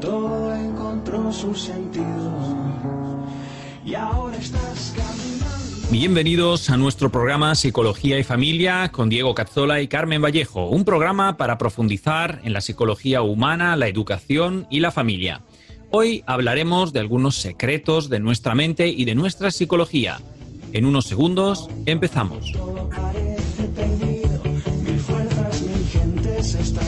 Todo encontró su sentido y ahora estás caminando. Bienvenidos a nuestro programa Psicología y Familia con Diego Cazzola y Carmen Vallejo, un programa para profundizar en la psicología humana, la educación y la familia. Hoy hablaremos de algunos secretos de nuestra mente y de nuestra psicología. En unos segundos empezamos. Todo parece perdido, fuerzas, gentes están contra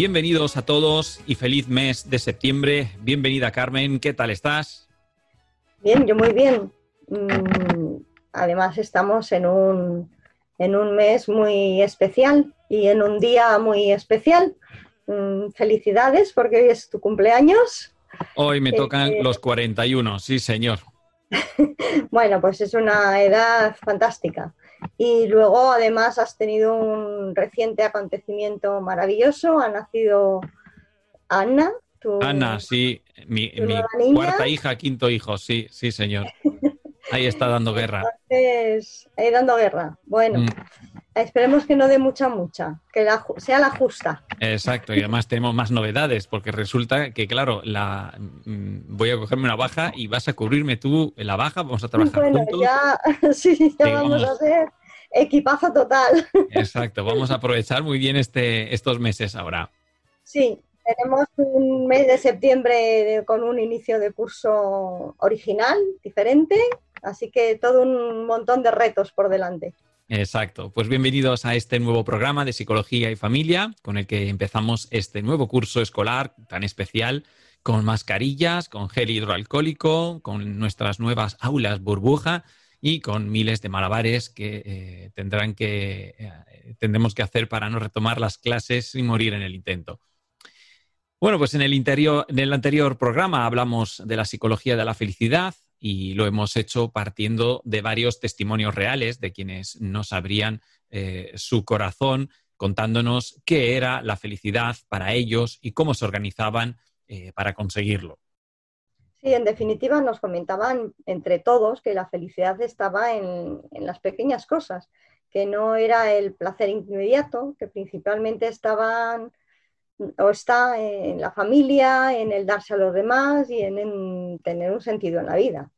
Bienvenidos a todos y feliz mes de septiembre. Bienvenida Carmen, ¿qué tal estás? Bien, yo muy bien. Mm, Además estamos en un, en un mes muy especial y en un día muy especial. Mm, Felicidades porque hoy es tu cumpleaños. Hoy me tocan eh. los 41, sí señor. Bueno, pues es una edad fantástica. Y luego además has tenido un reciente acontecimiento maravilloso. Ha nacido Ana, tu, Ana, sí, mi, cuarta hija, quinto hijo, sí, sí señor. Ahí está dando guerra. Entonces, ahí dando guerra. Bueno, Mm, esperemos que no dé mucha, mucha, que la sea la justa. exacto, y además tenemos más novedades, porque resulta que, claro, la, mm, voy a cogerme una baja y vas a cubrirme tú la baja, vamos a trabajar Bueno, juntos. ya, sí, ya vamos vamos. a hacer equipazo total. Exacto, vamos a aprovechar muy bien este, estos meses ahora. Sí, tenemos un mes de septiembre de- con un inicio de curso original, diferente, así que todo un montón de retos por delante. Exacto. Pues bienvenidos a este nuevo programa de Psicología y Familia, con el que empezamos este nuevo curso escolar tan especial, con mascarillas, con gel hidroalcohólico, con nuestras nuevas aulas burbuja y con miles de malabares que eh, tendrán que eh, tendremos que hacer para no retomar las clases y morir en el intento. Bueno, pues en el, interior, en el anterior programa hablamos de la psicología de la felicidad y lo hemos hecho partiendo de varios testimonios reales de quienes nos abrían eh, su corazón contándonos qué era la felicidad para ellos y cómo se organizaban eh, para conseguirlo. Sí, en definitiva nos comentaban entre todos que la felicidad estaba en, en las pequeñas cosas, que no era el placer inmediato, que principalmente estaban o está en la familia, en el darse a los demás y en, en tener un sentido en la vida.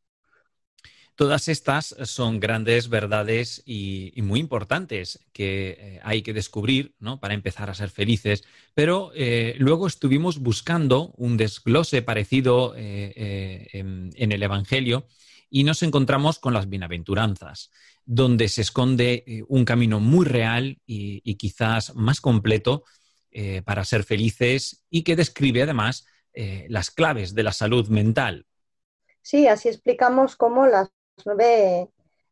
Todas estas son grandes verdades y, muy importantes que eh, hay que descubrir ¿no? para empezar a ser felices, pero eh, luego estuvimos buscando un desglose parecido eh, en, el Evangelio y nos encontramos con las bienaventuranzas, donde se esconde un camino muy real y quizás más completo eh, para ser felices y que describe además eh, las claves de la salud mental. Sí, así explicamos cómo las nueve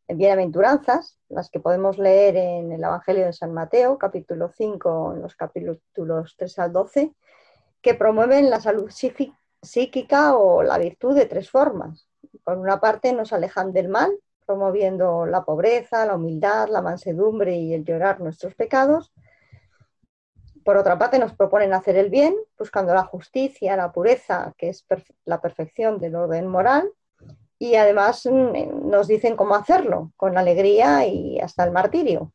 bienaventuranzas, las que podemos leer en el Evangelio de San Mateo, capítulo 5, en los capítulos 3 al 12, que promueven la salud psíquica o la virtud de tres formas. Por una parte, nos alejan del mal, promoviendo la pobreza, la humildad, la mansedumbre y el llorar nuestros pecados. Por otra parte, nos proponen hacer el bien, buscando la justicia, la pureza, que es la perfección del orden moral, y además mm, nos dicen cómo hacerlo, con alegría y hasta el martirio.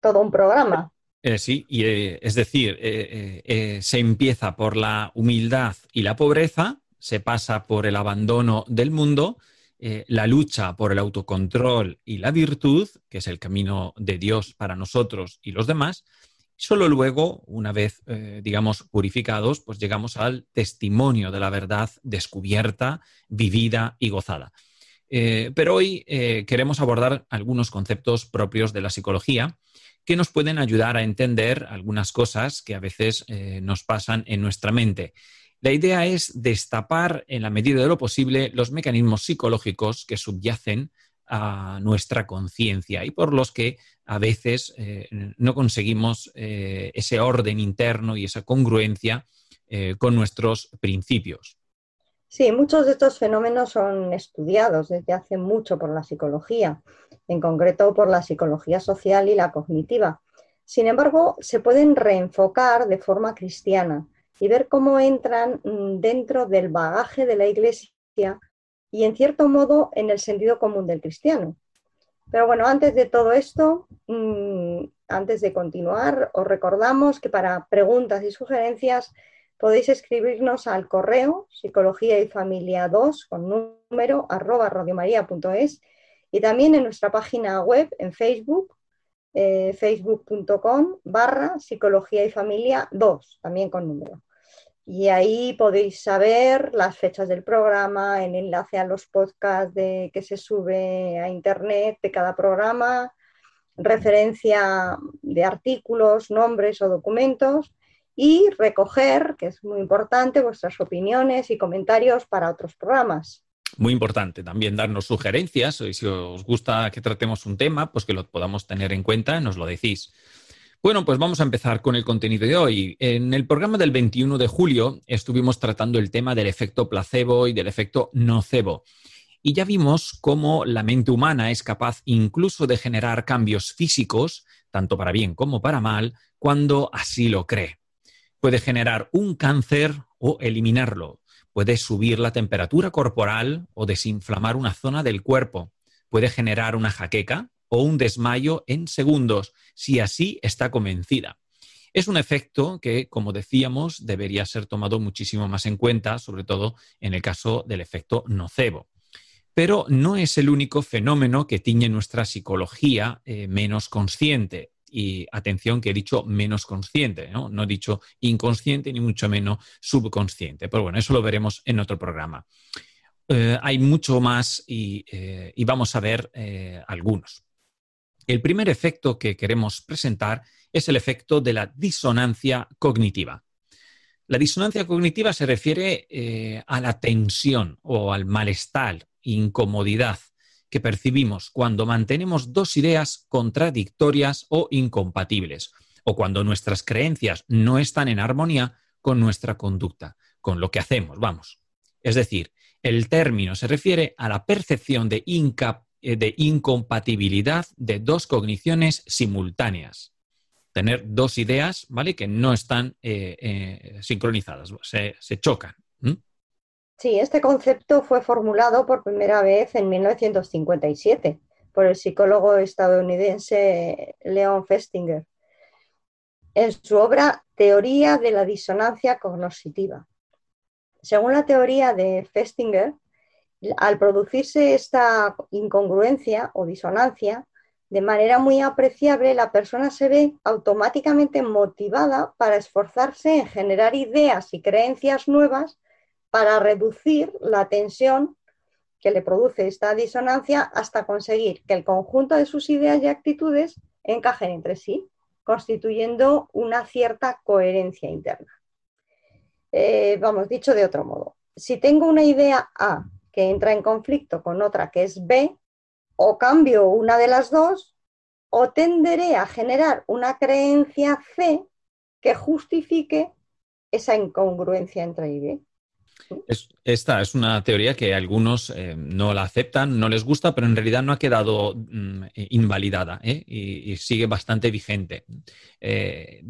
Todo un programa. Eh, sí, y, eh, es decir, eh, se empieza por la humildad y la pobreza, se pasa por el abandono del mundo, la lucha por el autocontrol y la virtud, que es el camino de Dios para nosotros y los demás, Solo luego, una vez, eh, digamos, purificados, pues llegamos al testimonio de la verdad descubierta, vivida y gozada. Eh, pero hoy eh, queremos abordar algunos conceptos propios de la psicología que nos pueden ayudar a entender algunas cosas que a veces nos pasan en nuestra mente. La idea es destapar en la medida de lo posible los mecanismos psicológicos que subyacen a nuestra conciencia y por los que a veces eh, no conseguimos eh, ese orden interno y esa congruencia eh, con nuestros principios. Sí, muchos de estos fenómenos son estudiados desde hace mucho por la psicología, en concreto por la psicología social y la cognitiva. Sin embargo, se pueden reenfocar de forma cristiana y ver cómo entran mm, dentro del bagaje de la Iglesia y en cierto modo en el sentido común del cristiano. Pero bueno, antes de todo esto, mm, antes de continuar, os recordamos que para preguntas y sugerencias podéis escribirnos al correo psicología y familia 2 con número arroba radiomaria.es y también en nuestra página web en Facebook, eh, facebook.com barra psicología y familia 2, también con número. Y ahí podéis saber las fechas del programa, el enlace a los podcasts de, que se sube a internet de cada programa, referencia de artículos, nombres o documentos y recoger, que es muy importante, vuestras opiniones y comentarios para otros programas. Muy importante también darnos sugerencias, y si os gusta que tratemos un tema, pues que lo podamos tener en cuenta, nos lo decís. Bueno, pues vamos a empezar con el contenido de hoy. En el programa del 21 de julio estuvimos tratando el tema del efecto placebo y del efecto nocebo. Y ya vimos cómo la mente humana es capaz incluso de generar cambios físicos, tanto para bien como para mal, cuando así lo cree. Puede generar un cáncer o eliminarlo. Puede subir la temperatura corporal o desinflamar una zona del cuerpo. Puede generar una jaqueca, o un desmayo en segundos, si así está convencida. Es un efecto que, como decíamos, debería ser tomado muchísimo más en cuenta, sobre todo en el caso del efecto nocebo. Pero no es el único fenómeno que tiñe nuestra psicología eh, menos consciente. Y atención que he dicho menos consciente, ¿no? he dicho inconsciente ni mucho menos subconsciente. Pero bueno, eso lo veremos en otro programa. Eh, hay mucho más y, eh, vamos a ver algunos. El primer efecto que queremos presentar es el efecto de la disonancia cognitiva. La disonancia cognitiva se refiere eh, a la tensión o al malestar, incomodidad que percibimos cuando mantenemos dos ideas contradictorias o incompatibles, o cuando nuestras creencias no están en armonía con nuestra conducta, con lo que hacemos, vamos. Es decir, el término se refiere a la percepción de incapacidad de incompatibilidad de dos cogniciones simultáneas. Tener dos ideas, ¿vale? Que no están eh, eh, sincronizadas, se, chocan. Sí, este concepto fue formulado por primera vez en 1957 por el psicólogo estadounidense Leon Festinger en su obra Teoría de la disonancia cognitiva. Según la teoría de Festinger, al producirse esta incongruencia o disonancia, de manera muy apreciable, la persona se ve automáticamente motivada para esforzarse en generar ideas y creencias nuevas para reducir la tensión que le produce esta disonancia hasta conseguir que el conjunto de sus ideas y actitudes encajen entre sí, constituyendo una cierta coherencia interna. Eh, vamos, dicho de otro modo, si tengo una idea A que entra en conflicto con otra que es B, o cambio una de las dos, o tenderé a generar una creencia C que justifique esa incongruencia entre y B. esta es una teoría que algunos eh, no la aceptan, no les gusta, pero en realidad no ha quedado mm, invalidada ¿eh? y, sigue bastante vigente. Eh,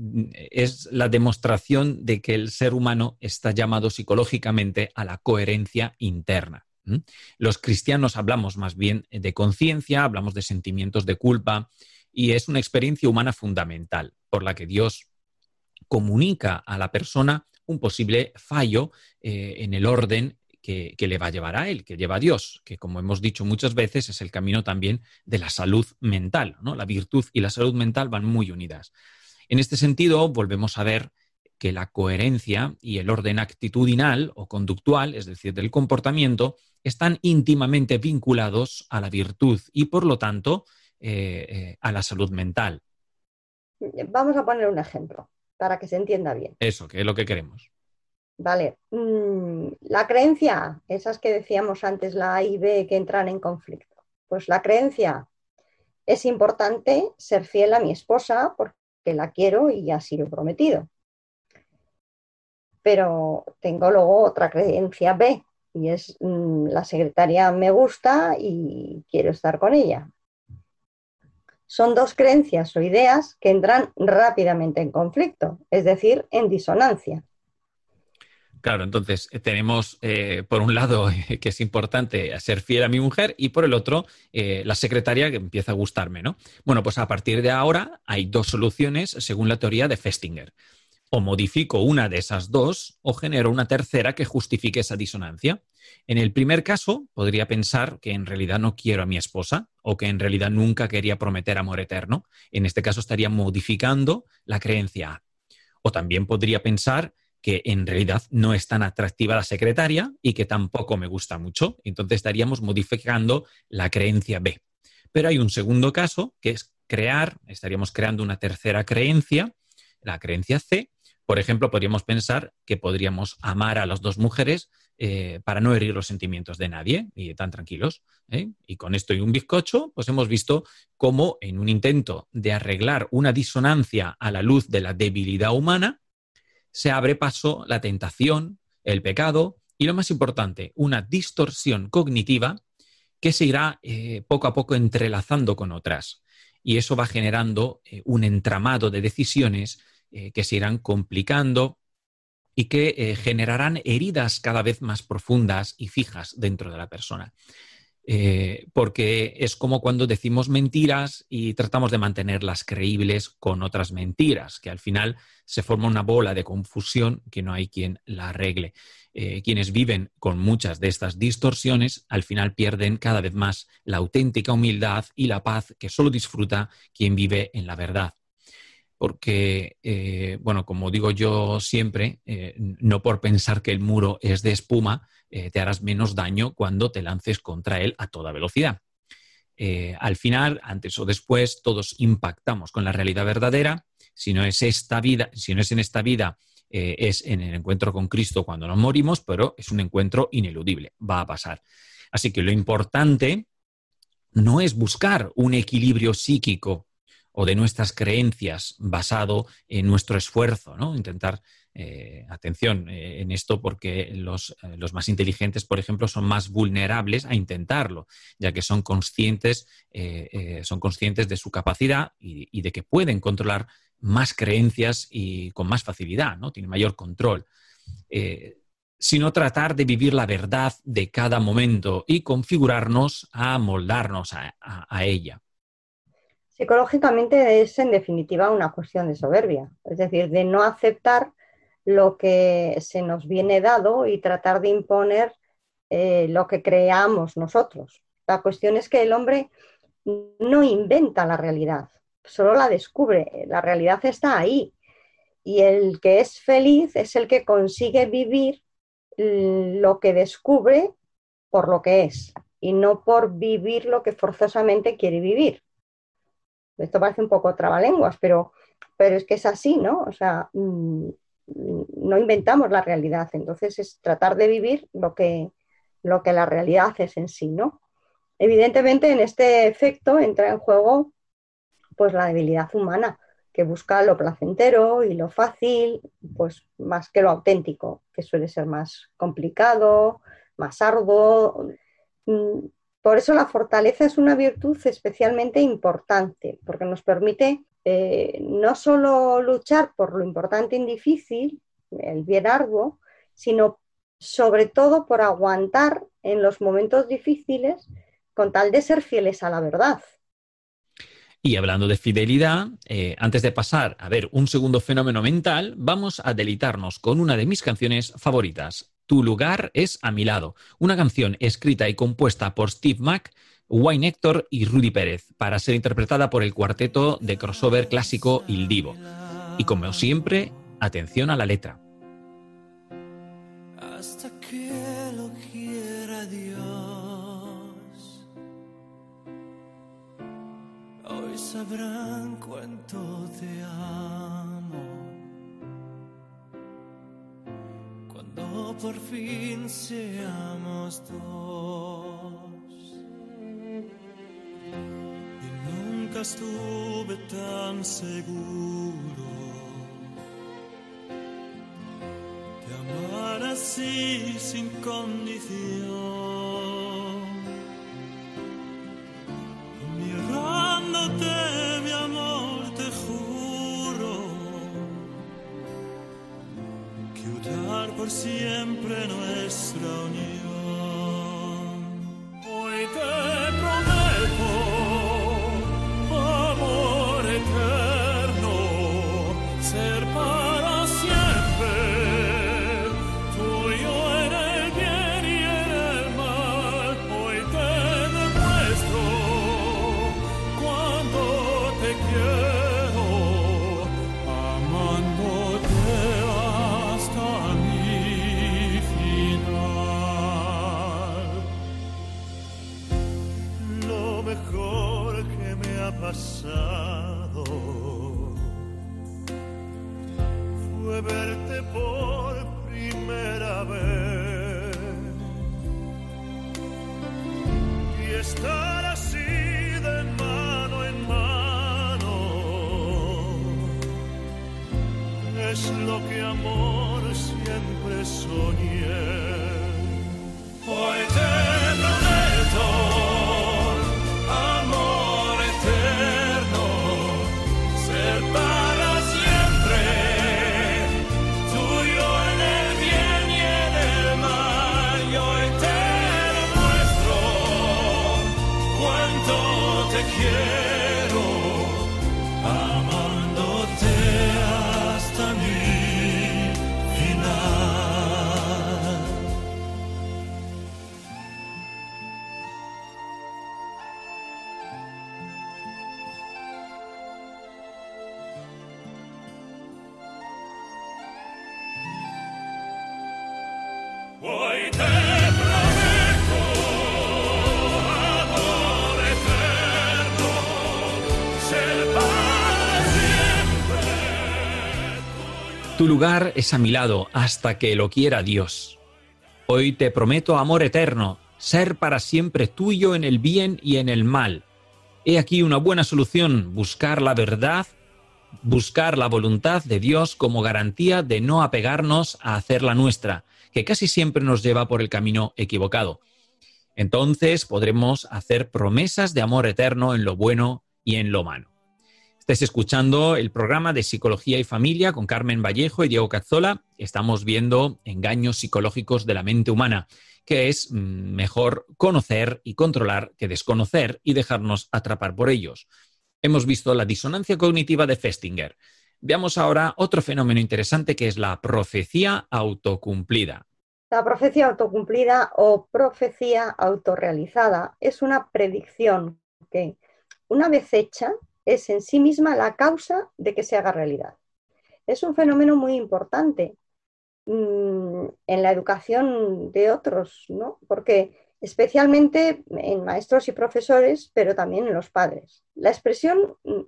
es la demostración de que el ser humano está llamado psicológicamente a la coherencia interna. Los cristianos hablamos más bien de conciencia, hablamos de sentimientos de culpa y es una experiencia humana fundamental por la que Dios comunica a la persona un posible fallo eh, en el orden que, le va a llevar a él, que lleva a Dios, que como hemos dicho muchas veces es el camino también de la salud mental. ¿no? La virtud y la salud mental van muy unidas. En este sentido, volvemos a ver que la coherencia y el orden actitudinal o conductual, es decir, del comportamiento, están íntimamente vinculados a la virtud y, por lo tanto, eh, eh, a la salud mental. Vamos a poner un ejemplo para que se entienda bien. Eso, que es lo que queremos. Vale. Mm, la creencia, esas que decíamos antes, la A y B, que entran en conflicto. Pues la creencia es importante ser fiel a mi esposa porque la quiero y así lo he prometido. Pero tengo luego otra creencia B y es mm, la secretaria me gusta y quiero estar con ella son dos creencias o ideas que entran rápidamente en conflicto, es decir, en disonancia. Claro, entonces eh, tenemos eh, por un lado que es importante ser fiel a mi mujer y por el otro eh, la secretaria que empieza a gustarme, ¿no? Bueno, pues a partir de ahora hay dos soluciones según la teoría de Festinger. O modifico una de esas dos o genero una tercera que justifique esa disonancia. En el primer caso, podría pensar que en realidad no quiero a mi esposa o que en realidad nunca quería prometer amor eterno. En este caso estaría modificando la creencia A. O también podría pensar que en realidad no es tan atractiva la secretaria y que tampoco me gusta mucho. Entonces estaríamos modificando la creencia B. Pero hay un segundo caso que es crear, estaríamos creando una tercera creencia, la creencia C. Por ejemplo, podríamos pensar que podríamos amar a las dos mujeres eh, para no herir los sentimientos de nadie y tan tranquilos. ¿eh? Y con esto y un bizcocho, pues hemos visto cómo en un intento de arreglar una disonancia a la luz de la debilidad humana, se abre paso la tentación, el pecado y lo más importante, una distorsión cognitiva que se irá eh, poco a poco entrelazando con otras. Y eso va generando un entramado de decisiones que se irán complicando, y que eh, generarán heridas cada vez más profundas y fijas dentro de la persona. Eh, porque es como cuando decimos mentiras y tratamos de mantenerlas creíbles con otras mentiras, que al final se forma una bola de confusión que no hay quien la arregle. Eh, quienes viven con muchas de estas distorsiones al final pierden cada vez más la auténtica humildad y la paz que solo disfruta quien vive en la verdad porque, eh, bueno, como digo yo siempre, eh, no por pensar que el muro es de espuma, eh, te harás menos daño cuando te lances contra él a toda velocidad. al final, antes o después, todos impactamos con la realidad verdadera. Si no es esta vida, si no es en esta vida, es en el encuentro con Cristo cuando nos morimos, pero es un encuentro ineludible, va a pasar. Así que lo importante no es buscar un equilibrio psíquico o de nuestras creencias basado en nuestro esfuerzo, ¿no? Intentar, eh, atención eh, en esto porque los, eh, los, más inteligentes, por ejemplo, son más vulnerables a intentarlo, ya que son conscientes, son conscientes de su capacidad y, de que pueden controlar más creencias y con más facilidad, ¿no? Tienen mayor control. sino tratar de vivir la verdad de cada momento y configurarnos a moldarnos a ella. Psicológicamente es en definitiva una cuestión de soberbia, es decir, de no aceptar lo que se nos viene dado y tratar de imponer eh, lo que creamos nosotros. La cuestión es que el hombre no inventa la realidad, solo la descubre, la realidad está ahí y el que es feliz es el que consigue vivir lo que descubre por lo que es y no por vivir lo que forzosamente quiere vivir. Esto parece un poco trabalenguas, pero, pero es que es así, ¿no? O sea, mm, no inventamos la realidad, entonces es tratar de vivir lo que, lo que la realidad es en sí, ¿no? Evidentemente en este efecto entra en juego pues la debilidad humana, que busca lo placentero y lo fácil, pues más que lo auténtico, que suele ser más complicado, más arduo. Por eso la fortaleza es una virtud especialmente importante, porque nos permite eh, no solo luchar por lo importante y difícil, el bien arduo, sino sobre todo por aguantar en los momentos difíciles con tal de ser fieles a la verdad. Y hablando de fidelidad, eh, antes de pasar a ver un segundo fenómeno mental, vamos a deleitarnos con una de mis canciones favoritas, Tu lugar es a mi lado, una canción escrita y compuesta por Steve Mack, Wayne Héctor y Rudy Pérez, para ser interpretada por el cuarteto de crossover clásico Il Divo. Y como siempre, atención a la letra. hasta que lo quiera Dios. Hoy sabrán cuánto Por fin seamos dos. Y nunca estuve tan seguro de amar así sin condición. Siempre nuestra unión. Tu lugar es a mi lado hasta que lo quiera Dios. Hoy te prometo amor eterno, ser para siempre tuyo en el bien y en el mal. He aquí una buena solución, buscar la verdad, buscar la voluntad de Dios como garantía de no apegarnos a hacer la nuestra, que casi siempre nos lleva por el camino equivocado. Entonces podremos hacer promesas de amor eterno en lo bueno y en lo malo. Estáis escuchando el programa de Psicología y Familia con Carmen Vallejo y Diego Cazzola. Estamos viendo engaños psicológicos de la mente humana, que es mm, mejor conocer y controlar que desconocer y dejarnos atrapar por ellos. Hemos visto la disonancia cognitiva de Festinger. Veamos ahora otro fenómeno interesante que es la profecía autocumplida. La profecía autocumplida o profecía autorrealizada es una predicción que, una vez hecha, es en sí misma la causa de que se haga realidad. Es un fenómeno muy importante mm, en la educación de otros, ¿no? Porque especialmente en maestros y profesores, pero también en los padres. La expresión mm,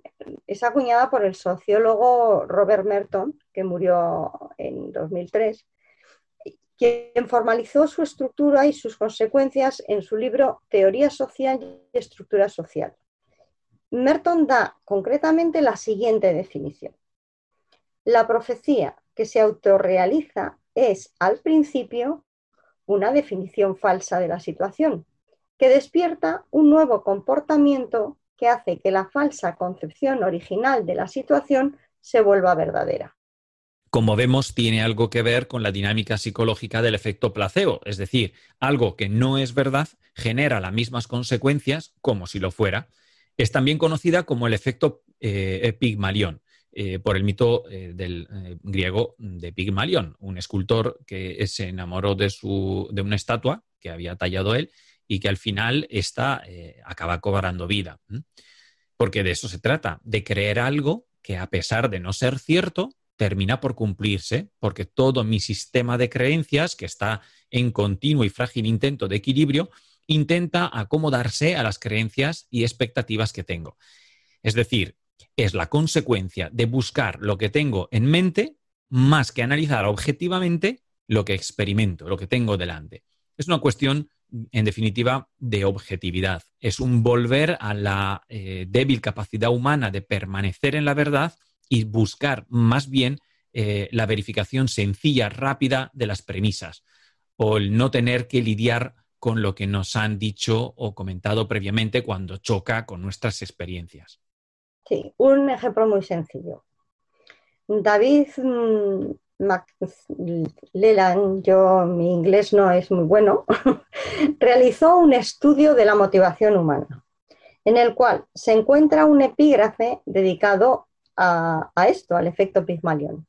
es acuñada por el sociólogo Robert Merton, que murió en 2003, quien formalizó su estructura y sus consecuencias en su libro Teoría Social y Estructura Social. Merton da concretamente la siguiente definición. La profecía que se autorrealiza es, al principio, una definición falsa de la situación, que despierta un nuevo comportamiento que hace que la falsa concepción original de la situación se vuelva verdadera. Como vemos, tiene algo que ver con la dinámica psicológica del efecto placebo, es decir, algo que no es verdad genera las mismas consecuencias como si lo fuera. Es también conocida como el efecto eh, Pigmalión, eh, por el mito eh, del griego de Pigmalión, un escultor que se enamoró de, su, de una estatua que había tallado él y que al final esta acaba cobrando vida. Porque de eso se trata, de creer algo que a pesar de no ser cierto, termina por cumplirse, porque todo mi sistema de creencias, que está en continuo y frágil intento de equilibrio, intenta acomodarse a las creencias y expectativas que tengo. Es decir, es la consecuencia de buscar lo que tengo en mente más que analizar objetivamente lo que experimento, lo que tengo delante. Es una cuestión, en definitiva, de objetividad. Es un volver a la eh, débil capacidad humana de permanecer en la verdad y buscar más bien eh, la verificación sencilla, rápida de las premisas o el no tener que lidiar con lo que nos han dicho o comentado previamente cuando choca con nuestras experiencias. Sí, un ejemplo muy sencillo. David Leland, yo mi inglés no es muy bueno, realizó un estudio de la motivación humana, en el cual se encuentra un epígrafe dedicado a, esto, al efecto Pygmalion.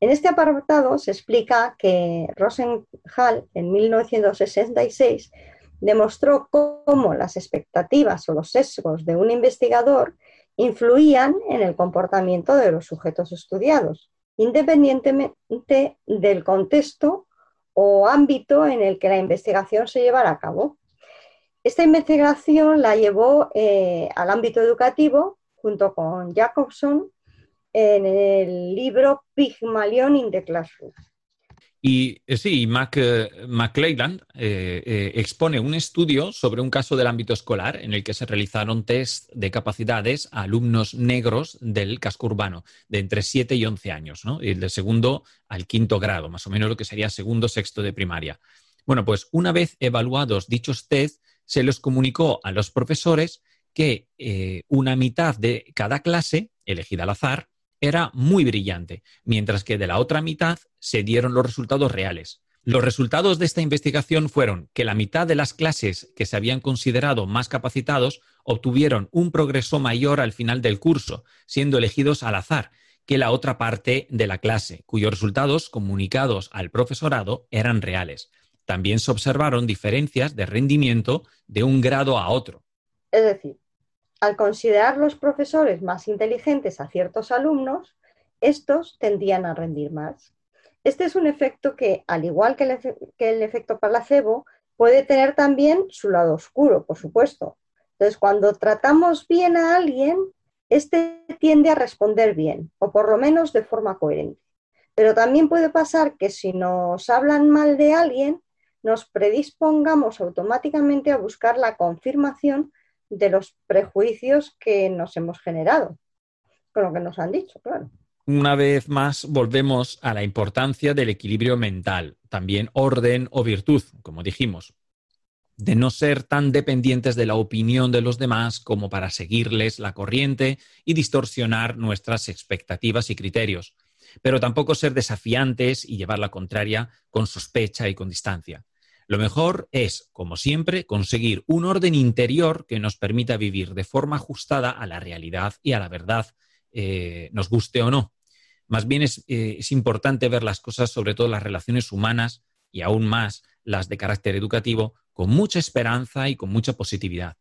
En este apartado se explica que Rosenhall en 1966 demostró cómo las expectativas o los sesgos de un investigador influían en el comportamiento de los sujetos estudiados, independientemente del contexto o ámbito en el que la investigación se llevara a cabo. Esta investigación la llevó eh, al ámbito educativo junto con Jacobson en el libro Pygmalion in the Classroom. Y eh, sí, Mac, eh, eh, expone un estudio sobre un caso del ámbito escolar en el que se realizaron test de capacidades a alumnos negros del casco urbano de entre 7 y 11 años, ¿no? y de segundo al quinto grado, más o menos lo que sería segundo, sexto de primaria. Bueno, pues una vez evaluados dichos test, se les comunicó a los profesores que una mitad de cada clase, elegida al azar, era muy brillante, mientras que de la otra mitad se dieron los resultados reales. Los resultados de esta investigación fueron que la mitad de las clases que se habían considerado más capacitados obtuvieron un progreso mayor al final del curso, siendo elegidos al azar, que la otra parte de la clase, cuyos resultados comunicados al profesorado eran reales. También se observaron diferencias de rendimiento de un grado a otro. Es decir, al considerar los profesores más inteligentes a ciertos alumnos, estos tendían a rendir más. Este es un efecto que, al igual que el, efecto placebo, puede tener también su lado oscuro, por supuesto. Entonces, cuando tratamos bien a alguien, este tiende a responder bien, o por lo menos de forma coherente. Pero también puede pasar que si nos hablan mal de alguien, nos predispongamos automáticamente a buscar la confirmación de los prejuicios que nos hemos generado, con lo que nos han dicho, claro. Una vez más, volvemos a la importancia del equilibrio mental, también orden o virtud, como dijimos, de no ser tan dependientes de la opinión de los demás como para seguirles la corriente y distorsionar nuestras expectativas y criterios, pero tampoco ser desafiantes y llevar la contraria con sospecha y con distancia. Lo mejor es, como siempre, conseguir un orden interior que nos permita vivir de forma ajustada a la realidad y a la verdad, eh, nos guste o no. Más bien es, eh, es importante ver las cosas, sobre todo las relaciones humanas y aún más las de carácter educativo, con mucha esperanza y con mucha positividad.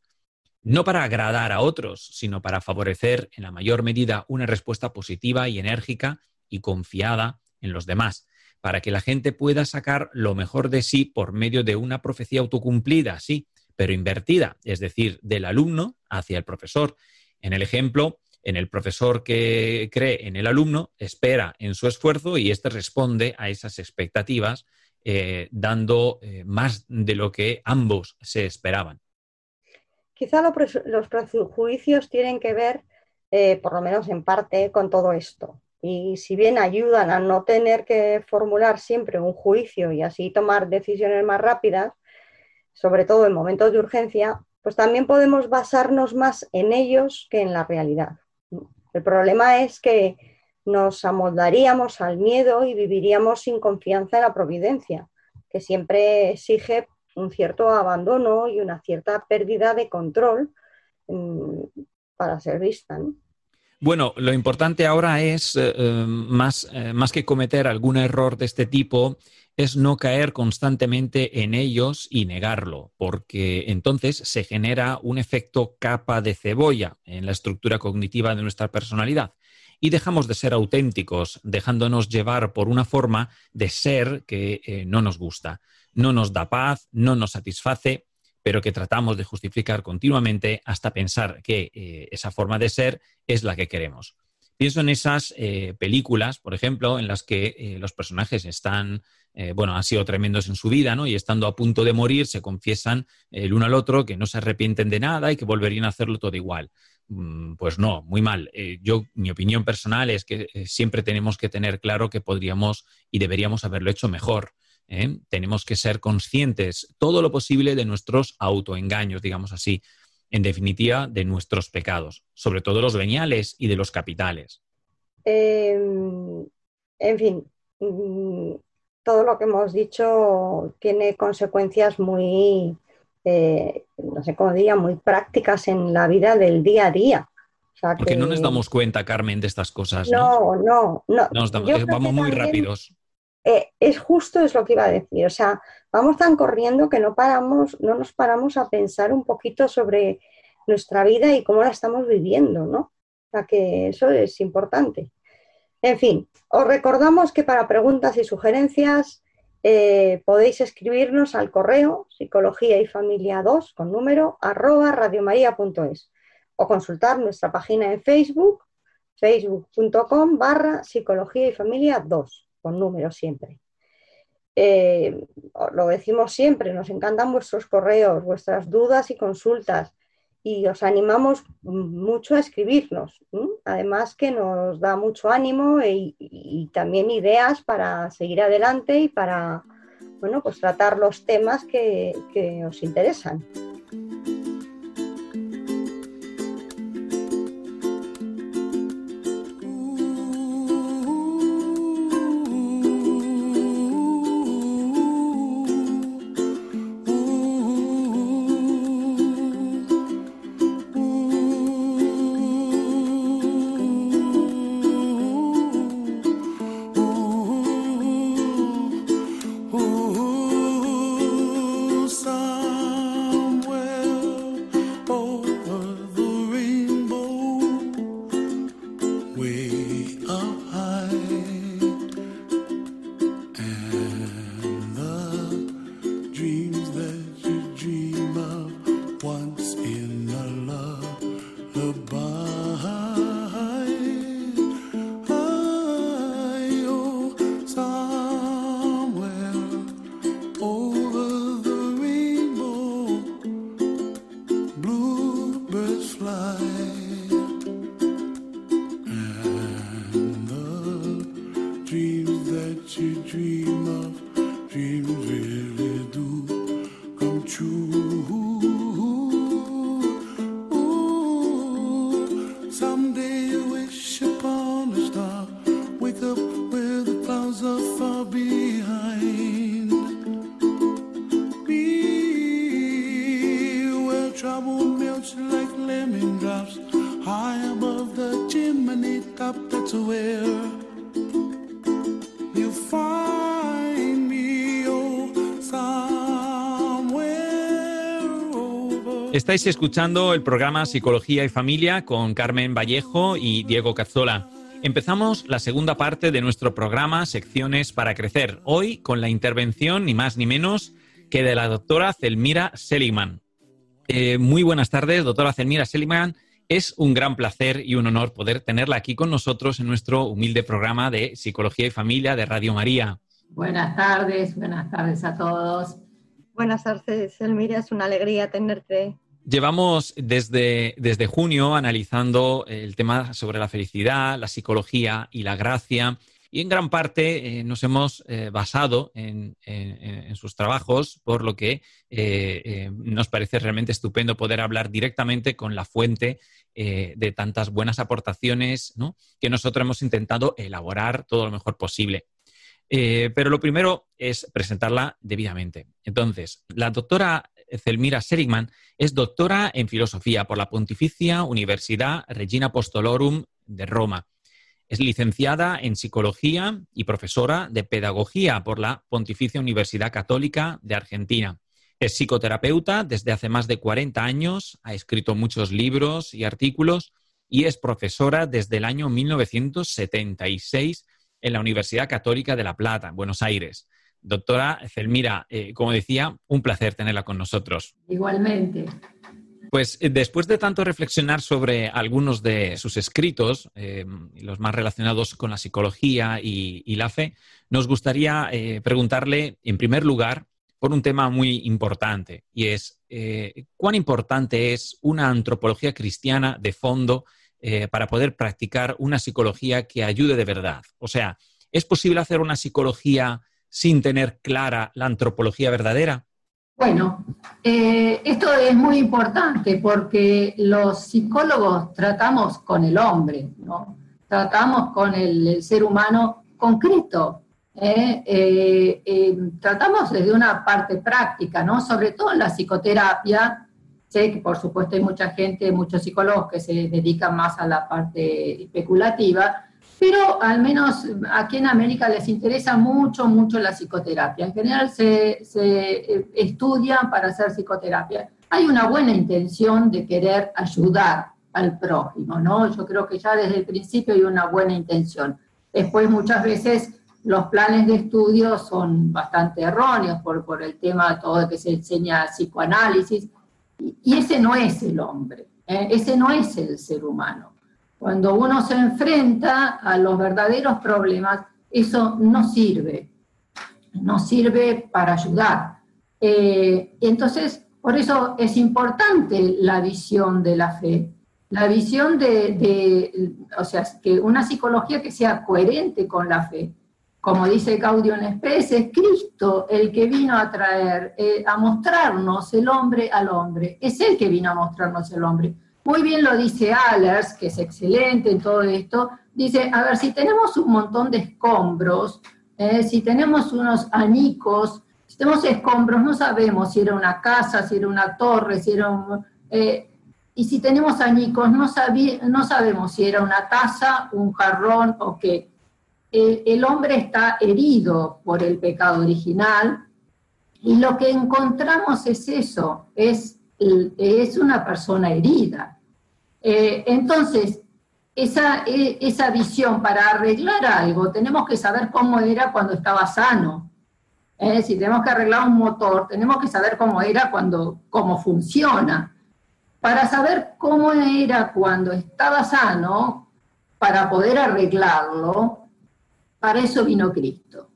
No para agradar a otros, sino para favorecer en la mayor medida una respuesta positiva y enérgica y confiada en los demás para que la gente pueda sacar lo mejor de sí por medio de una profecía autocumplida, sí, pero invertida, es decir, del alumno hacia el profesor. En el ejemplo, en el profesor que cree en el alumno, espera en su esfuerzo y éste responde a esas expectativas, eh, dando eh, más de lo que ambos se esperaban. quizá los prejuicios tienen que ver, eh, por lo menos en parte, con todo esto. Y si bien ayudan a no tener que formular siempre un juicio y así tomar decisiones más rápidas, sobre todo en momentos de urgencia, pues también podemos basarnos más en ellos que en la realidad. El problema es que nos amoldaríamos al miedo y viviríamos sin confianza en la providencia, que siempre exige un cierto abandono y una cierta pérdida de control mm, para ser vista. Bueno, lo importante ahora es, eh, eh, más, eh, más que cometer algún error de este tipo, es no caer constantemente en ellos y negarlo, porque entonces se genera un efecto capa de cebolla en la estructura cognitiva de nuestra personalidad. Y dejamos de ser auténticos, dejándonos llevar por una forma de ser que no nos gusta, no nos da paz, no nos satisface, pero que tratamos de justificar continuamente hasta pensar que eh, esa forma de ser es la que queremos. Pienso en esas eh, películas, por ejemplo, en las que eh, los personajes están, bueno, han sido tremendos en su vida, ¿no? Y estando a punto de morir, se confiesan el uno al otro que no se arrepienten de nada y que volverían a hacerlo todo igual. Mm, Pues no, muy mal. Yo, mi opinión personal es que siempre tenemos que tener claro que podríamos y deberíamos haberlo hecho mejor. ¿Eh? Tenemos que ser conscientes todo lo posible de nuestros autoengaños, digamos así en definitiva, de nuestros pecados, sobre todo los veniales y de los capitales. Eh, en fin, mm, todo lo que hemos dicho tiene consecuencias muy, eh, no sé cómo diría, muy prácticas en la vida del día a día. O sea Porque que- no nos damos cuenta, Carmen, de estas cosas, ¿no? No, no, no. No nos damos- Yo creo vamos muy también, rápidos. Eh, es justo es lo que iba a decir. O sea, vamos tan corriendo que no paramos, no nos paramos a pensar un poquito sobre nuestra vida y cómo la estamos viviendo, ¿no? O sea, que eso es importante. En fin, os recordamos que para preguntas y sugerencias eh, podéis escribirnos al correo psicología y familia 2 con número arroba radiomaria.es o consultar nuestra página en Facebook, facebook.com barra psicología y familia 2 con número siempre. Eh, lo decimos siempre, nos encantan vuestros correos, vuestras dudas y consultas y os animamos mucho a escribirnos. Además que nos da mucho ánimo y, y también ideas para seguir adelante y para bueno, pues tratar los temas que os interesan. Oh. Estáis escuchando el programa Psicología y Familia con Carmen Vallejo y Diego Cazzola. Empezamos la segunda parte de nuestro programa Secciones para Crecer, hoy con la intervención ni más ni menos que de la doctora Zelmira Seligman. Eh, muy buenas tardes, doctora Zelmira Seligman. Es un gran placer y un honor poder tenerla aquí con nosotros en nuestro humilde programa de Psicología y Familia de Radio María. Buenas tardes, buenas tardes a todos. Buenas tardes, Elmira, es una alegría tenerte. Llevamos desde, desde junio analizando el tema sobre la felicidad, la psicología y la gracia. Y en gran parte eh, nos hemos eh, basado en, sus trabajos, por lo que eh, nos parece realmente estupendo poder hablar directamente con la fuente de tantas buenas aportaciones que nosotros hemos intentado elaborar todo lo mejor posible. pero lo primero es presentarla debidamente. Entonces, la doctora Zelmira Serigman es doctora en filosofía por la Pontificia Universidad Regina Apostolorum de Roma es licenciada en psicología y profesora de pedagogía por la Pontificia Universidad Católica de Argentina. Es psicoterapeuta desde hace más de 40 años, ha escrito muchos libros y artículos y es profesora desde el año 1976 en la Universidad Católica de La Plata, Buenos Aires. Doctora Celmira, eh, como decía, un placer tenerla con nosotros. Igualmente. Pues eh, después de tanto reflexionar sobre algunos de sus escritos, eh, los más relacionados con la psicología y, la fe, nos gustaría eh, preguntarle, en primer lugar, por un tema muy importante, y es cuán importante es una antropología cristiana de fondo para poder practicar una psicología que ayude de verdad. O sea, ¿es posible hacer una psicología sin tener clara la antropología verdadera? Bueno, eh, esto es muy importante porque los psicólogos tratamos con el hombre, ¿no? Tratamos con el, ser humano concreto, ¿eh? Eh, tratamos desde una parte práctica, ¿no? Sobre todo en la psicoterapia, sé que por supuesto hay mucha gente, muchos psicólogos que se dedican más a la parte especulativa, pero al menos aquí en América les interesa mucho, mucho la psicoterapia. En general se, eh, estudian para hacer psicoterapia. Hay una buena intención de querer ayudar al prójimo, ¿no? Yo creo que ya desde el principio hay una buena intención. Después muchas veces los planes de estudio son bastante erróneos por, por el tema todo que se enseña psicoanálisis, y, ese no es el hombre, ¿eh? ese no es el ser humano. Cuando uno se enfrenta a los verdaderos problemas, eso no sirve, no sirve para ayudar. Eh, entonces, por eso es importante la visión de la fe, la visión de, o sea, que una psicología que sea coherente con la fe. Como dice Gaudium Spes, es Cristo el que vino a traer, eh, a mostrarnos el hombre al hombre. Es Él que vino a mostrarnos el hombre. Muy bien lo dice Allers, que es excelente en todo esto. Dice, a ver, si tenemos un montón de escombros, eh, si tenemos unos anicos, si tenemos escombros, no sabemos si era una casa, si era una torre, si era un... Eh, y si tenemos añicos, no, no sabemos si era una taza, un jarrón o qué. El, el hombre está herido por el pecado original y lo que encontramos es eso, es, es una persona herida. Eh, entonces, esa, e, esa visión para arreglar algo, tenemos que saber cómo era cuando estaba sano. Eh, si tenemos que arreglar un motor, tenemos que saber cómo era cuando, cómo funciona. Para saber cómo era cuando estaba sano, para poder arreglarlo, para eso vino Cristo.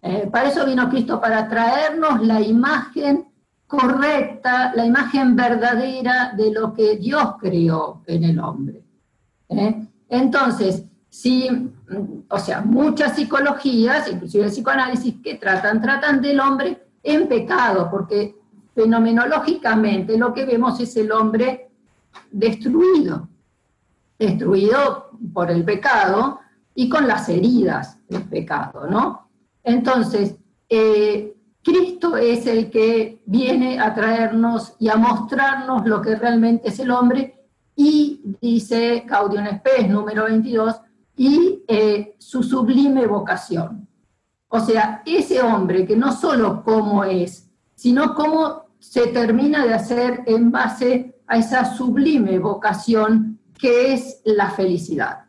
Eh, para eso vino Cristo, para traernos la imagen correcta, la imagen verdadera de lo que Dios creó en el hombre. ¿eh? Entonces, si, o sea, muchas psicologías, inclusive el psicoanálisis, que tratan, tratan del hombre en pecado, porque fenomenológicamente lo que vemos es el hombre destruido, destruido por el pecado y con las heridas del pecado, ¿no? Entonces, eh, Cristo es el que viene a traernos y a mostrarnos lo que realmente es el hombre y dice Gaudium Spes, número 22, y eh, su sublime vocación. O sea, ese hombre que no solo cómo es, sino cómo se termina de hacer en base a esa sublime vocación que es la felicidad.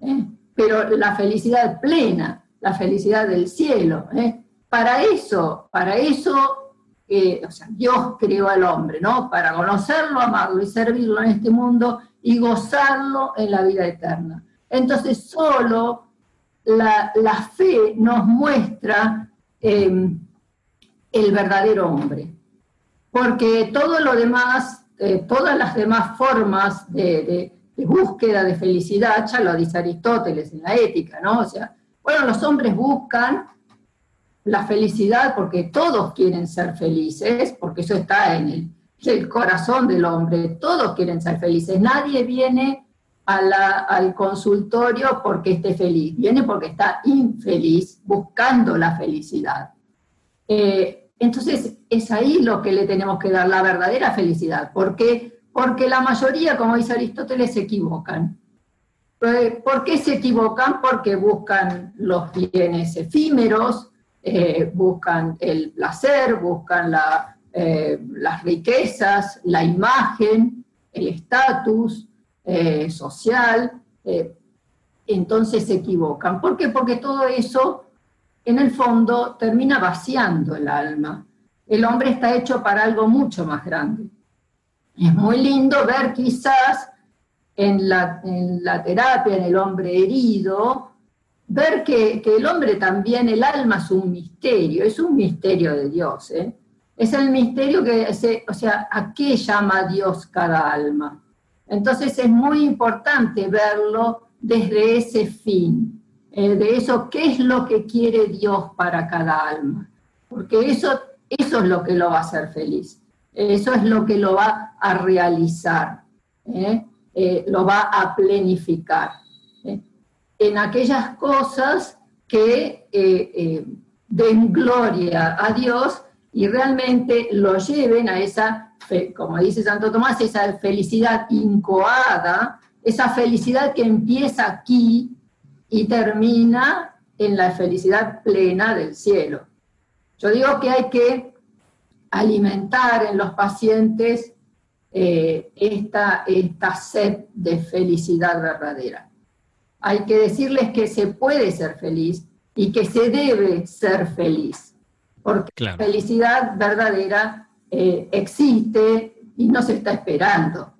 ¿eh? Pero la felicidad plena, la felicidad del cielo. ¿eh? Para eso, para eso, eh, o sea, Dios creó al hombre, ¿no? Para conocerlo, amarlo y servirlo en este mundo y gozarlo en la vida eterna. Entonces, solo la, fe nos muestra em, el verdadero hombre, porque todo lo demás eh, todas las demás formas de, de, búsqueda de felicidad, ya lo dice Aristóteles en la ética, ¿no? O sea, bueno, los hombres buscan la felicidad porque todos quieren ser felices, porque eso está en el, corazón del hombre, todos quieren ser felices, nadie viene al consultorio porque esté feliz, viene porque está infeliz, buscando la felicidad. Eh, entonces es ahí lo que le tenemos que dar, la verdadera felicidad. ¿Por qué? Porque la mayoría, como dice Aristóteles, se equivocan. Eh, ¿Por qué se equivocan? Porque buscan los bienes efímeros, eh, buscan el placer, buscan las riquezas, la imagen, el estatus, eh, social, eh, entonces se equivocan. ¿Por qué? Porque todo eso, en el fondo, termina vaciando el alma. El hombre está hecho para algo mucho más grande. Es muy lindo ver quizás en la, terapia, en el hombre herido, ver que, el hombre también, el alma es un misterio, es un misterio de Dios. ¿eh? Es el misterio que, o sea, ¿a qué llama Dios cada alma? Entonces es muy importante verlo desde ese fin, eh, de eso, qué es lo que quiere Dios para cada alma, porque eso, eso es lo que lo va a hacer feliz, eso es lo que lo va a realizar, ¿eh? Eh, lo va a plenificar en aquellas cosas que den gloria a Dios y realmente lo lleven a esa como dice Santo Tomás, esa felicidad incoada, esa felicidad que empieza aquí y termina en la felicidad plena del cielo. Yo digo que hay que alimentar en los pacientes eh, esta, esta sed de felicidad verdadera. Hay que decirles que se puede ser feliz y que se debe ser feliz, porque la felicidad verdadera eh, existe y no se está esperando.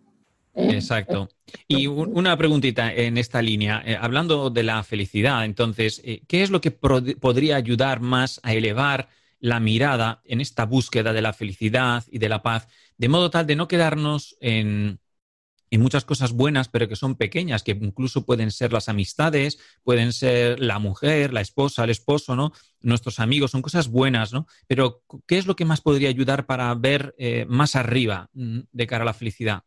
¿eh? Exacto. Y una preguntita en esta línea, eh, hablando de la felicidad, entonces, ¿qué es lo que podría ayudar más a elevar la mirada en esta búsqueda de la felicidad y de la paz, de modo tal de no quedarnos en, y muchas cosas buenas, pero que son pequeñas, que incluso pueden ser las amistades, pueden ser la mujer, la esposa, el esposo, ¿no? Nuestros amigos, son cosas buenas, ¿no? Pero, ¿qué es lo que más podría ayudar para ver eh, más arriba mm, de cara a la felicidad?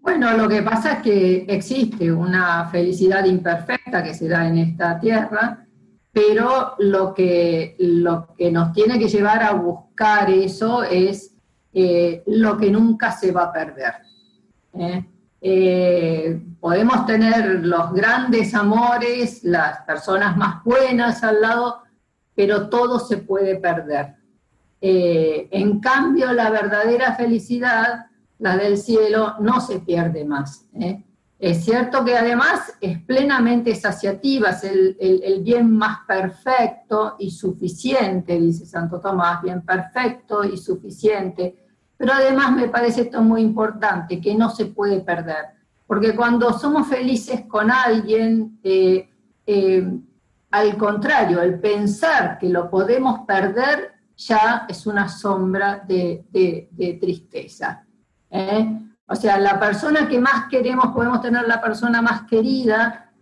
Bueno, lo que pasa es que existe una felicidad imperfecta que se da en esta tierra, pero lo que, lo que nos tiene que llevar a buscar eso es eh, lo que nunca se va a perder. ¿Eh? Eh, podemos tener los grandes amores, las personas más buenas al lado, pero todo se puede perder. Eh, en cambio, la verdadera felicidad, la del cielo, no se pierde más. Es cierto que además es plenamente saciativa, es el, el, bien más perfecto y suficiente, dice Santo Tomás, bien perfecto y suficiente pero además me parece esto muy importante, que no se puede perder, porque cuando somos felices con alguien, eh, eh, al contrario, el pensar que lo podemos perder ya es una sombra de, tristeza. ¿eh? O sea, la persona que más queremos, podemos tener la persona más querida,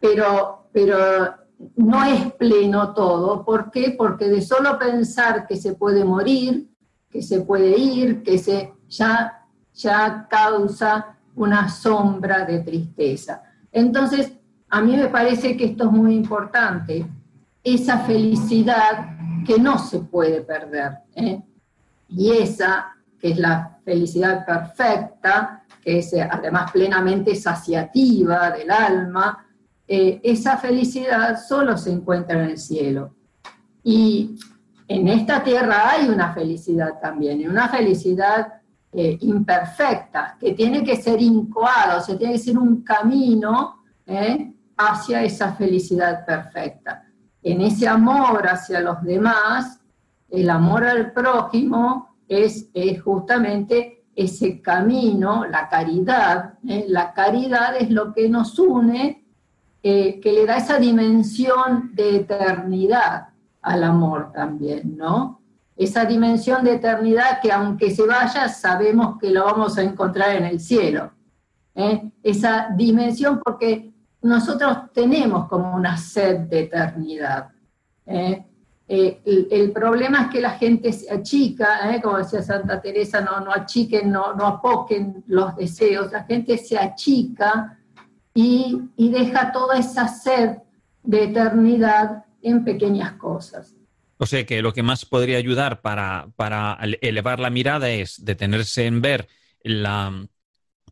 pero, pero no es pleno todo. ¿Por qué? Porque de solo pensar que se puede morir, que se puede ir, que se, ya, ya causa una sombra de tristeza. Entonces, a mí me parece que esto es muy importante, esa felicidad que no se puede perder. ¿eh? Y esa, que es la felicidad perfecta, que es eh, además plenamente saciativa del alma, eh, esa felicidad solo se encuentra en el cielo. Y en esta tierra hay una felicidad también, y una felicidad eh, imperfecta, que tiene que ser incoada, o sea, tiene que ser un camino eh, hacia esa felicidad perfecta. En ese amor hacia los demás, el amor al prójimo es, justamente ese camino, la caridad. ¿eh? La caridad es lo que nos une, que le da esa dimensión de eternidad al amor también, ¿no? esa dimensión de eternidad que aunque se vaya, sabemos que lo vamos a encontrar en el cielo. ¿eh? Esa dimensión porque nosotros tenemos como una sed de eternidad. ¿eh? El, problema es que la gente se achica, ¿eh? como decía Santa Teresa, no, no achiquen, no, no apoquen los deseos, la gente se achica y, y deja toda esa sed de eternidad en pequeñas cosas. O sea que lo que más podría ayudar para, para elevar la mirada es detenerse en ver la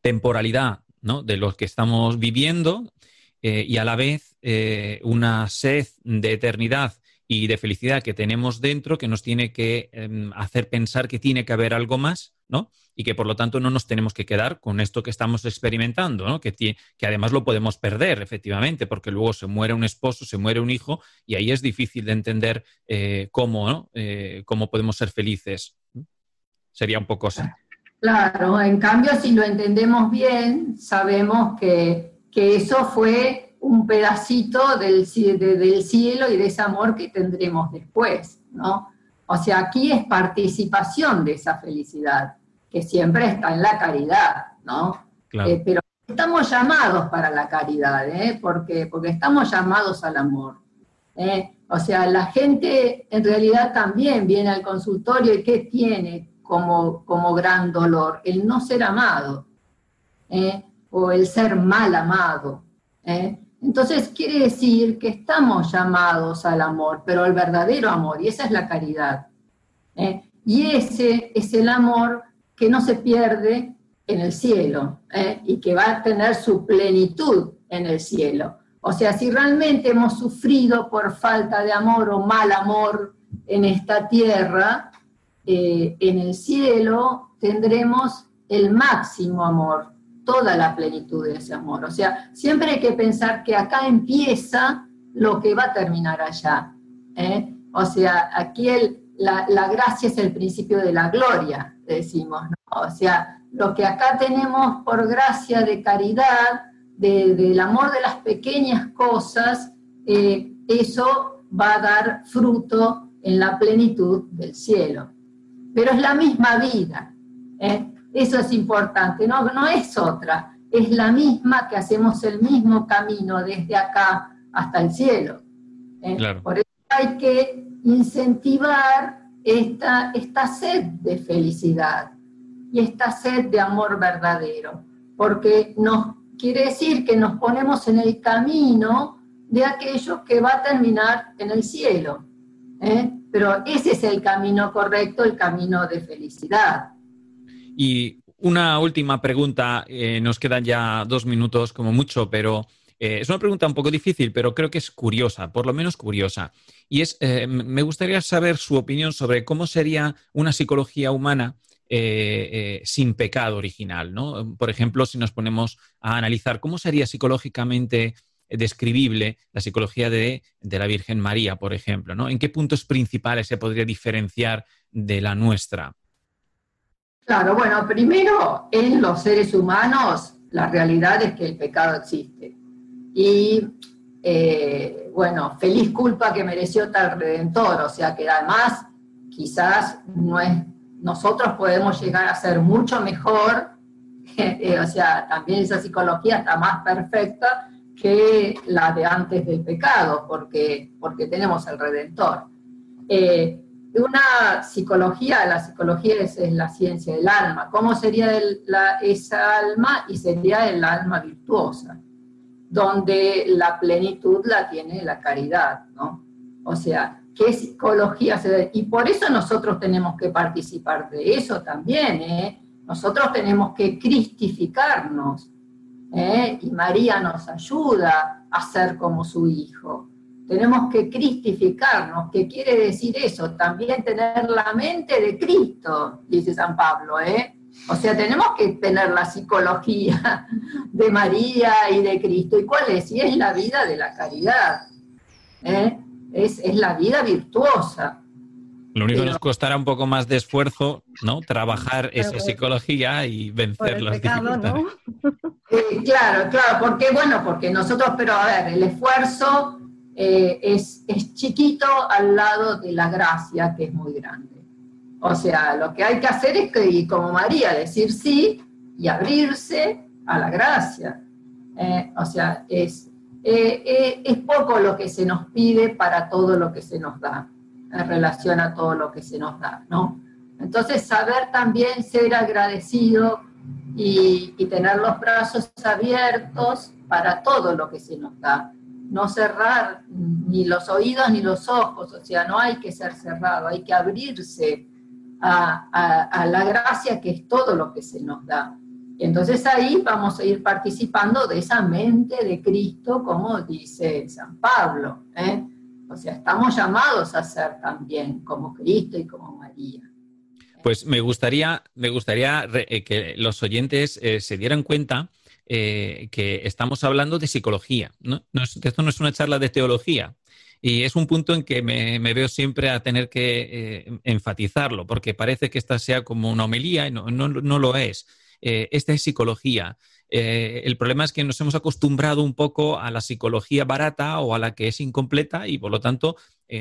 temporalidad ¿no? de lo que estamos viviendo eh, y a la vez una sed de eternidad y de felicidad que tenemos dentro que nos tiene que em, hacer pensar que tiene que haber algo más, ¿no? Y que por lo tanto no nos tenemos que quedar con esto que estamos experimentando, ¿no? Que, que además lo podemos perder, efectivamente, porque luego se muere un esposo, se muere un hijo y ahí es difícil de entender eh, cómo, ¿no? Eh, cómo podemos ser felices. Sería un poco así. Claro, en cambio, si lo entendemos bien, sabemos que, que eso fue un pedacito del, del cielo y de ese amor que tendremos después, ¿no? O sea, aquí es participación de esa felicidad, que siempre está en la caridad, ¿no? Eh, pero estamos llamados para la caridad, ¿eh? Porque, porque estamos llamados al amor. ¿eh? O sea, la gente en realidad también viene al consultorio y ¿qué tiene como, como gran dolor? El no ser amado, ¿eh? o el ser mal amado. ¿eh? Entonces quiere decir que estamos llamados al amor, pero al verdadero amor, y esa es la caridad. ¿eh? Y ese es el amor que no se pierde en el cielo ¿eh? y que va a tener su plenitud en el cielo. O sea, si realmente hemos sufrido por falta de amor o mal amor en esta tierra, eh, en el cielo tendremos el máximo amor, toda la plenitud de ese amor. O sea, siempre hay que pensar que acá empieza lo que va a terminar allá. ¿eh? O sea, aquí la, gracia es el principio de la gloria, decimos. O sea, lo que acá tenemos por gracia de caridad, del amor de las pequeñas cosas, eh, eso va a dar fruto en la plenitud del cielo. Pero es la misma vida. ¿eh? Eso es importante, no, no es otra, es la misma que hacemos el mismo camino desde acá hasta el cielo. ¿eh? Por eso hay que incentivar esta, esta sed de felicidad y esta sed de amor verdadero, porque nos quiere decir que nos ponemos en el camino de aquello que va a terminar en el cielo. ¿eh? Pero ese es el camino correcto, el camino de felicidad. Y una última pregunta, eh, nos quedan ya dos minutos como mucho, pero eh, es una pregunta un poco difícil, pero creo que es curiosa, por lo menos curiosa. Y es, eh, me gustaría saber su opinión sobre cómo sería una psicología humana sin pecado original, ¿no? Por ejemplo, si nos ponemos a analizar cómo sería psicológicamente describible la psicología de, de, la Virgen María, por ejemplo, ¿no? ¿En qué puntos principales se podría diferenciar de la nuestra? Claro, bueno, primero en los seres humanos la realidad es que el pecado existe. Y eh, bueno, feliz culpa que mereció tal redentor, o sea que además quizás no es, nosotros podemos llegar a ser mucho mejor, eh, o sea, también esa psicología está más perfecta que la de antes del pecado, porque, porque tenemos el redentor. Eh, una psicología, la psicología es, la ciencia del alma. ¿Cómo sería esa alma? Y sería el alma virtuosa, donde la plenitud la tiene la caridad, ¿no? O sea, ¿qué psicología se Y por eso nosotros tenemos que participar de eso también, ¿eh? Nosotros tenemos que cristificarnos, ¿eh? Y María nos ayuda a ser como su hijo. Tenemos que cristificarnos. ¿Qué quiere decir eso? También tener la mente de Cristo, dice San Pablo, ¿eh? O sea, tenemos que tener la psicología de María y de Cristo. ¿Y cuál es? Y es la vida de la caridad. ¿eh? Es, la vida virtuosa. Lo único que nos costará un poco más de esfuerzo, ¿no? Trabajar esa psicología y vencer las dificultades. Eh, claro, claro, porque bueno, porque nosotros, pero a ver, el esfuerzo eh, es, chiquito al lado de la gracia que es muy grande. O sea, lo que hay que hacer es que, como María, decir sí y abrirse a la gracia. Eh, o sea, es, eh, eh, es poco lo que se nos pide para todo lo que se nos da, en relación a todo lo que se nos da, ¿no? Entonces, saber también ser agradecido y, y tener los brazos abiertos para todo lo que se nos da. No cerrar ni los oídos ni los ojos, o sea, no hay que ser cerrado, hay que abrirse a, a, a la gracia que es todo lo que se nos da. Entonces ahí vamos a ir participando de esa mente de Cristo, como dice San Pablo. ¿eh? O sea, estamos llamados a ser también como Cristo y como María. Pues me gustaría, me gustaría eh, que los oyentes eh, se dieran cuenta eh, que estamos hablando de psicología. ¿no? No es, esto no es una charla de teología. Y es un punto en que me, veo siempre a tener que eh, enfatizarlo, porque parece que esta sea como una homilía y no, no, no lo es. Eh, esta es psicología. Eh, el problema es que nos hemos acostumbrado un poco a la psicología barata o a la que es incompleta y por lo tanto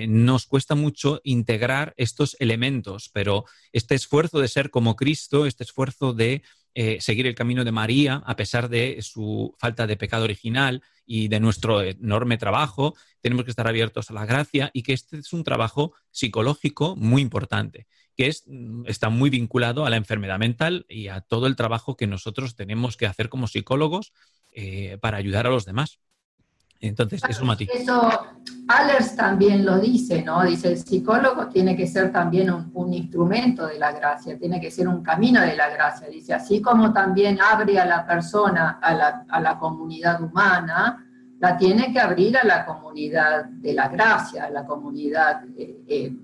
nos cuesta mucho integrar estos elementos, pero este esfuerzo de ser como Cristo, este esfuerzo de eh, seguir el camino de María, a pesar de su falta de pecado original y de nuestro enorme trabajo, tenemos que estar abiertos a la gracia y que este es un trabajo psicológico muy importante que es, está muy vinculado a la enfermedad mental y a todo el trabajo que nosotros tenemos que hacer como psicólogos eh, para ayudar a los demás. Entonces, eso, Mati. Eso, Allers también lo dice, ¿no? Dice, el psicólogo tiene que ser también un, un, instrumento de la gracia, tiene que ser un camino de la gracia. Dice, así como también abre a la persona, a la, a la comunidad humana, la tiene que abrir a la comunidad de la gracia, a la comunidad eh, eh,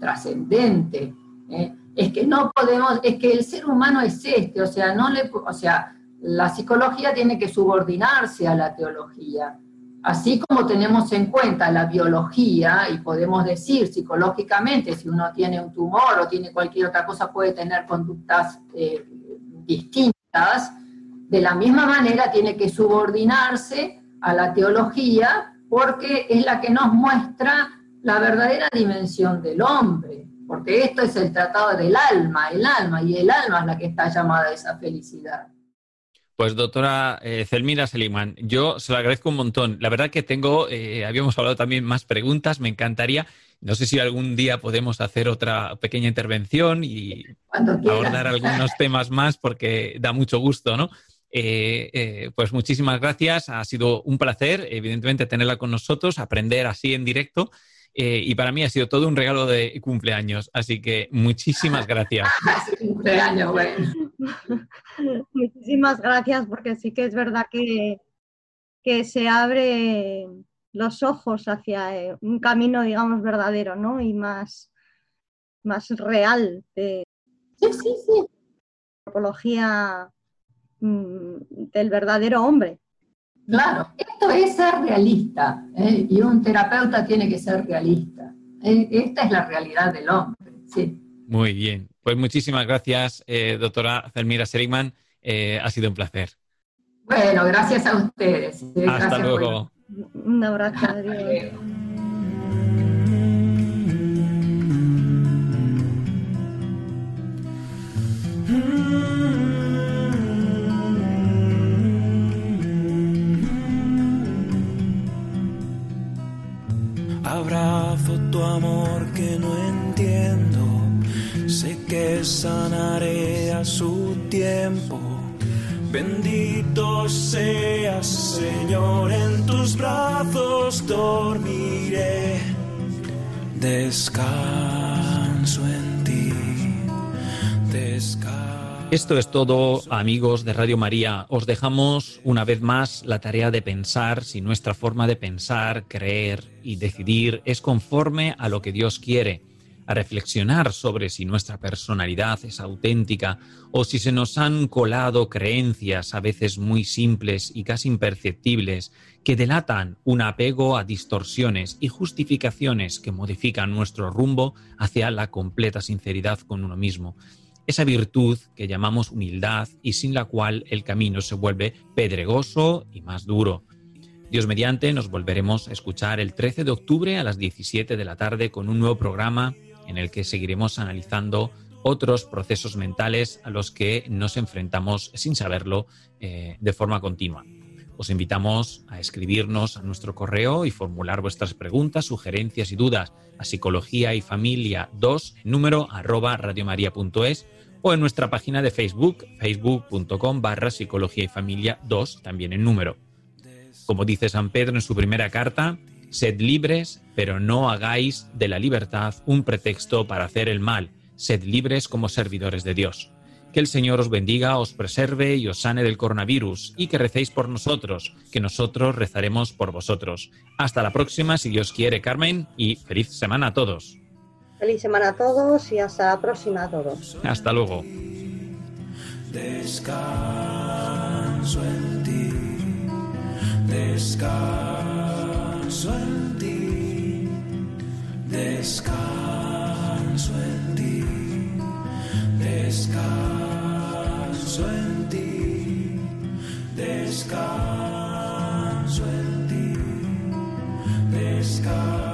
trascendente. ¿eh? Es que no podemos, es que el ser humano es este, o sea, no le, o sea, la psicología tiene que subordinarse a la teología. Así como tenemos en cuenta la biología y podemos decir psicológicamente si uno tiene un tumor o tiene cualquier otra cosa puede tener conductas eh, distintas, de la misma manera tiene que subordinarse a la teología porque es la que nos muestra la verdadera dimensión del hombre, porque esto es el tratado del alma, el alma, y el alma es la que está llamada a esa felicidad. Pues doctora eh, Celmira Seligman, yo se lo agradezco un montón. La verdad que tengo, eh, habíamos hablado también más preguntas, me encantaría. No sé si algún día podemos hacer otra pequeña intervención y abordar algunos temas más porque da mucho gusto, ¿no? Eh, eh, pues muchísimas gracias, ha sido un placer, evidentemente, tenerla con nosotros, aprender así en directo. Eh, y para mí ha sido todo un regalo de cumpleaños, así que muchísimas gracias. cumpleaños, bueno. Muchísimas gracias, porque sí que es verdad que, que se abre los ojos hacia eh, un camino, digamos, verdadero, ¿no? Y más, más real de sí, sí, sí. antropología mmm, del verdadero hombre. Claro, esto es ser realista, ¿eh? y un terapeuta tiene que ser realista. ¿eh? Esta es la realidad del hombre, sí. Muy bien, pues muchísimas gracias, eh, doctora Zelmira Seligman, eh, ha sido un placer. Bueno, gracias a ustedes. Hasta gracias luego. Por... Un abrazo. Adiós. Abrazo tu amor que no entiendo, que sanaré a su tiempo. Bendito seas, Señor, en tus brazos dormiré. Descanso en ti, descanso. Esto es todo, amigos de Radio María. Os dejamos una vez más la tarea de pensar si nuestra forma de pensar, creer y decidir es conforme a lo que Dios quiere, a reflexionar sobre si nuestra personalidad es auténtica o si se nos han colado creencias a veces muy simples y casi imperceptibles que delatan un apego a distorsiones y justificaciones que modifican nuestro rumbo hacia la completa sinceridad con uno mismo esa virtud que llamamos humildad y sin la cual el camino se vuelve pedregoso y más duro. Dios mediante, nos volveremos a escuchar el 13 de octubre a las 17 de la tarde con un nuevo programa en el que seguiremos analizando otros procesos mentales a los que nos enfrentamos sin saberlo eh, de forma continua. Os invitamos a escribirnos a nuestro correo y formular vuestras preguntas, sugerencias y dudas a psicología y familia 2, número arroba radiomaria.es o en nuestra página de Facebook, facebook.com barra psicología y familia 2, también en número. Como dice San Pedro en su primera carta, sed libres, pero no hagáis de la libertad un pretexto para hacer el mal, sed libres como servidores de Dios. Que el Señor os bendiga, os preserve y os sane del coronavirus y que recéis por nosotros, que nosotros rezaremos por vosotros. Hasta la próxima, si Dios quiere, Carmen, y feliz semana a todos. Feliz semana a todos y hasta la próxima a todos. Hasta luego. Descanso en ti, descanso en ti, descanso en ti, descanso en ti, descanso en ti, descanso